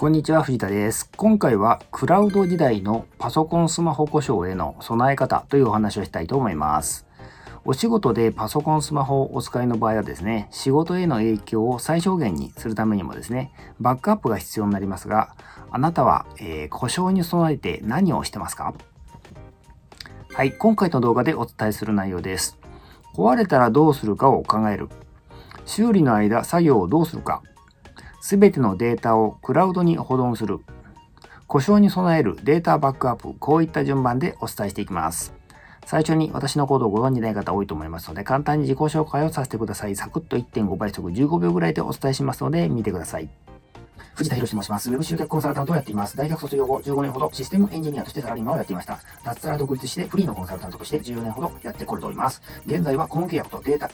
こんにちは、藤田です。今回はクラウド時代のパソコンスマホ故障への備え方というお話をしたいと思います。お仕事でパソコンスマホをお使いの場合はですね、仕事への影響を最小限にするためにもですね、バックアップが必要になりますが、あなたは、えー、故障に備えて何をしてますか？はい、今回の動画でお伝えする内容です。壊れたらどうするかを考える。修理の間、作業をどうするか。すべてのデータをクラウドに保存する。故障に備えるデータバックアップ。こういった順番でお伝えしていきます。最初に私のコードをご存じない方多いと思いますので、簡単に自己紹介をさせてください。サクッと1.5倍速15秒ぐらいでお伝えしますので、見てください。藤田博と申します。ウェブ集客コンサルタントをやっています。大学卒業後15年ほどシステムエンジニアとしてサラリーマンをやっていました。脱サラ独立してフリーのコンサルタントとして14年ほどやってこれております。現在は顧問契約とデータ、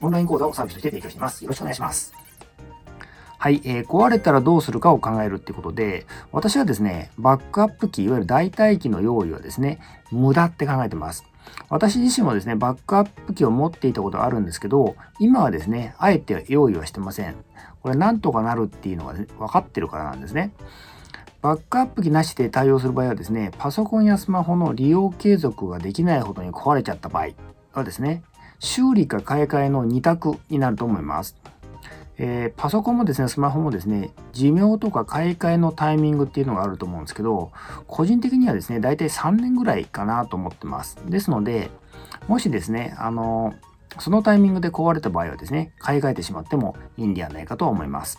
オンライン講座をサービスとして提供しています。よろしくお願いします。はい、えー、壊れたらどうするかを考えるってことで、私はですね、バックアップ機、いわゆる代替機の用意はですね、無駄って考えてます。私自身もですね、バックアップ機を持っていたことがあるんですけど、今はですね、あえて用意はしてません。これなんとかなるっていうのが、ね、分かってるからなんですね。バックアップ機なしで対応する場合はですね、パソコンやスマホの利用継続ができないほどに壊れちゃった場合はですね、修理か買い替えの2択になると思います。えー、パソコンもですね、スマホもですね、寿命とか買い替えのタイミングっていうのがあると思うんですけど、個人的にはですね、大体3年ぐらいかなと思ってます。ですので、もしですね、あの、そのタイミングで壊れた場合はですね、買い替えてしまってもいいんではないかと思います。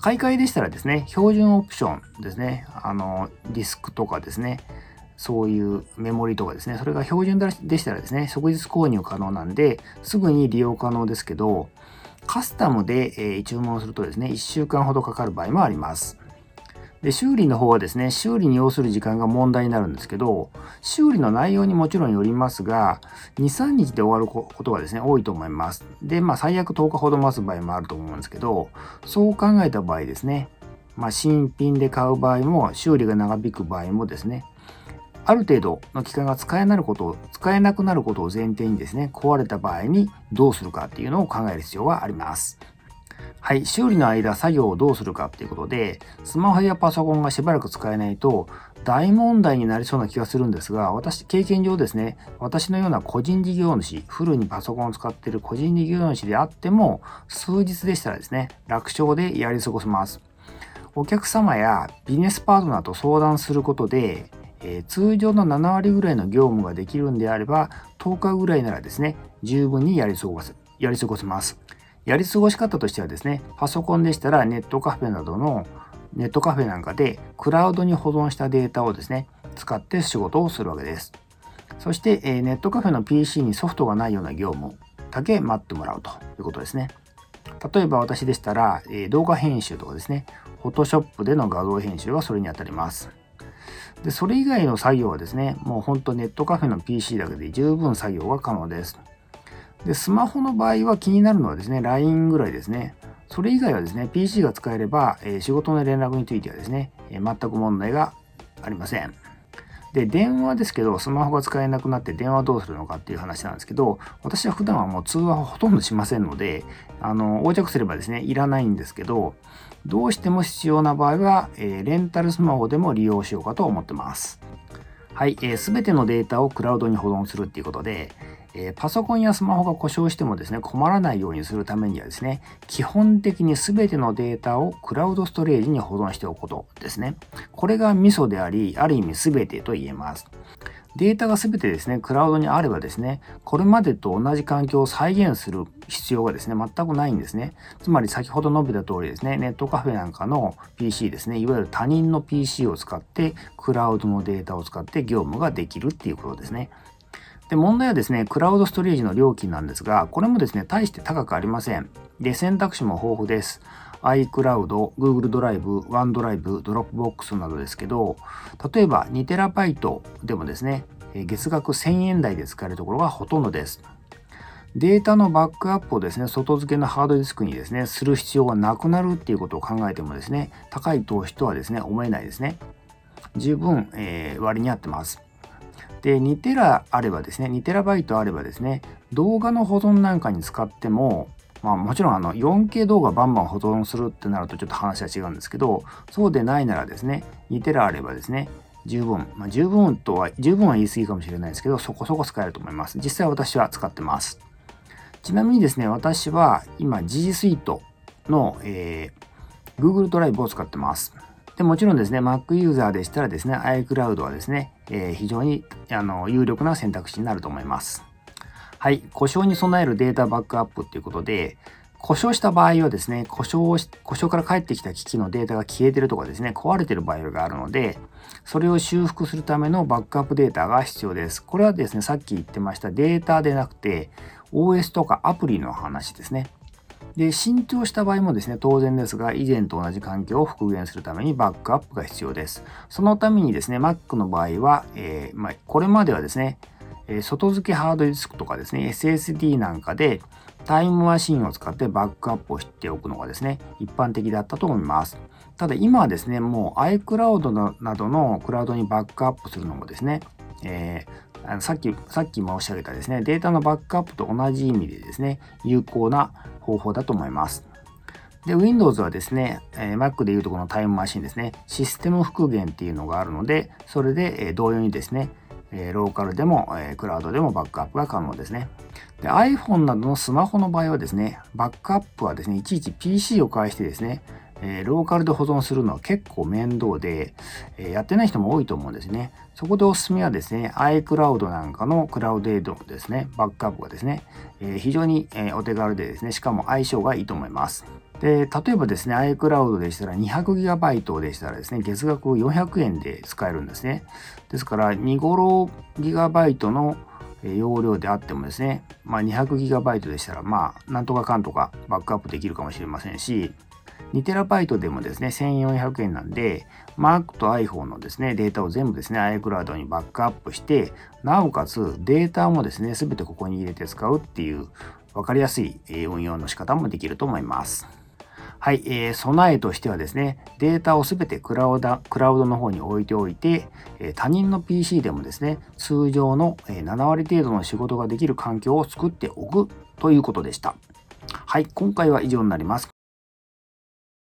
買い替えでしたらですね、標準オプションですね、あの、ディスクとかですね、そういうメモリとかですね、それが標準でしたらですね、即日購入可能なんで、すぐに利用可能ですけど、カスタムで、えー、注文するとですね、1週間ほどかかる場合もあります。で、修理の方はですね、修理に要する時間が問題になるんですけど、修理の内容にもちろんよりますが、2、3日で終わることがですね、多いと思います。で、まあ最悪10日ほど待つ場合もあると思うんですけど、そう考えた場合ですね、まあ新品で買う場合も、修理が長引く場合もですね、ある程度の期間が使えなることを、使えなくなることを前提にですね、壊れた場合にどうするかっていうのを考える必要があります。はい、修理の間作業をどうするかっていうことで、スマホやパソコンがしばらく使えないと大問題になりそうな気がするんですが、私、経験上ですね、私のような個人事業主、フルにパソコンを使っている個人事業主であっても、数日でしたらですね、楽勝でやり過ごせます。お客様やビジネスパートナーと相談することで、えー、通常の7割ぐらいの業務ができるんであれば、10日ぐらいならですね、十分にやり過ごす、やり過ごせます。やり過ごし方としてはですね、パソコンでしたらネットカフェなどのネットカフェなんかでクラウドに保存したデータをですね、使って仕事をするわけです。そして、え、ネットカフェの PC にソフトがないような業務だけ待ってもらうということですね。例えば私でしたら、え、動画編集とかですね、Photoshop での画像編集はそれにあたります。で、それ以外の作業はですね、もうほんとネットカフェの PC だけで十分作業が可能です。で、スマホの場合は気になるのはですね、LINE ぐらいですね。それ以外はですね、PC が使えれば、えー、仕事の連絡についてはですね、えー、全く問題がありません。で、電話ですけど、スマホが使えなくなって電話どうするのかっていう話なんですけど、私は普段はもう通話をほとんどしませんので、あの、横着すればですね、いらないんですけど、どうしても必要な場合は、えー、レンタルスマホでも利用しようかと思ってます。はい、す、えー、べ、てのデータをクラウドに保存するっていうことで、えー、パソコンやスマホが故障してもですね、困らないようにするためにはですね、基本的に全てのデータをクラウドストレージに保存しておくことですね。これがミソであり、ある意味全てと言えます。データが全てですね、クラウドにあればですね、これまでと同じ環境を再現する必要がですね、全くないんですね。つまり先ほど述べた通りですね、ネットカフェなんかの PC ですね、いわゆる他人の PC を使って、クラウドのデータを使って業務ができるっていうことですね。で、問題はですね、クラウドストレージの料金なんですが、これもですね、大して高くありません。で、選択肢も豊富です。iCloud、Google ドライブ、OneDrive、Dropbox などですけど、例えば 2TB でもですね、月額1000円台で使えるところがほとんどです。データのバックアップをですね、外付けのハードディスクにですね、する必要がなくなるっていうことを考えてもですね、高い投資とはですね、思えないですね。十分、えー、割に合ってます。で、2テラあればですね、2テラバイトあればですね、動画の保存なんかに使っても、まあもちろんあの 4K 動画バンバン保存するってなるとちょっと話は違うんですけど、そうでないならですね、2テラあればですね、十分、まあ、十分とは、十分は言い過ぎかもしれないですけど、そこそこ使えると思います。実際私は使ってます。ちなみにですね、私は今 G Suite の、えー、Google ドライブを使ってます。でもちろんですね、Mac ユーザーでしたらですね、iCloud はですね、えー、非常にあの有力な選択肢になると思います。はい、故障に備えるデータバックアップということで、故障した場合はですね、故障し故障から返ってきた機器のデータが消えてるとかですね、壊れてる場合があるので、それを修復するためのバックアップデータが必要です。これはですね、さっき言ってましたデータでなくて、OS とかアプリの話ですね。で、新調した場合もですね、当然ですが、以前と同じ環境を復元するためにバックアップが必要です。そのためにですね、Mac の場合は、えー、まあ、これまではですね、え、外付けハードディスクとかですね、SSD なんかでタイムマシンを使ってバックアップをしておくのがですね、一般的だったと思います。ただ今はですね、もう iCloud などのクラウドにバックアップするのもですね、えーあのさっき、さっき申し上げたですね、データのバックアップと同じ意味でですね、有効な方法だと思います。で、Windows はですね、え、Mac でいうとこのタイムマシンですね、システム復元っていうのがあるので、それで、え、同様にですね、え、ローカルでも、え、クラウドでもバックアップが可能ですね。で iPhone などのスマホの場合はですね、バックアップはですね、いちいち PC を介してですね、えー、ローカルで保存するのは結構面倒で、えー、やってない人も多いと思うんですね。そこでおすすめはですね、iCloud なんかのクラウドエイドですね、バックアップがですね、えー、非常に、えお手軽でですね、しかも相性がいいと思います。で、例えばですね、iCloud でしたら 200GB でしたらですね、月額400円で使えるんですね。ですから、2 5 GB の容量であってもですね、まあ、200GB でしたら、まあ、なんとかかんとかバックアップできるかもしれませんし、2TB でもですね、1400円なんで、Mac と iPhone のですね、データを全部ですね、iCloud にバックアップして、なおかつデータもですね、すべてここに入れて使うっていう、わかりやすい運用の仕方もできると思います。はい、えー、備えとしてはですね、データをすべてクラウドクラウドの方に置いておいて、え、他人の PC でもですね、通常の7割程度の仕事ができる環境を作っておくということでした。はい、今回は以上になります。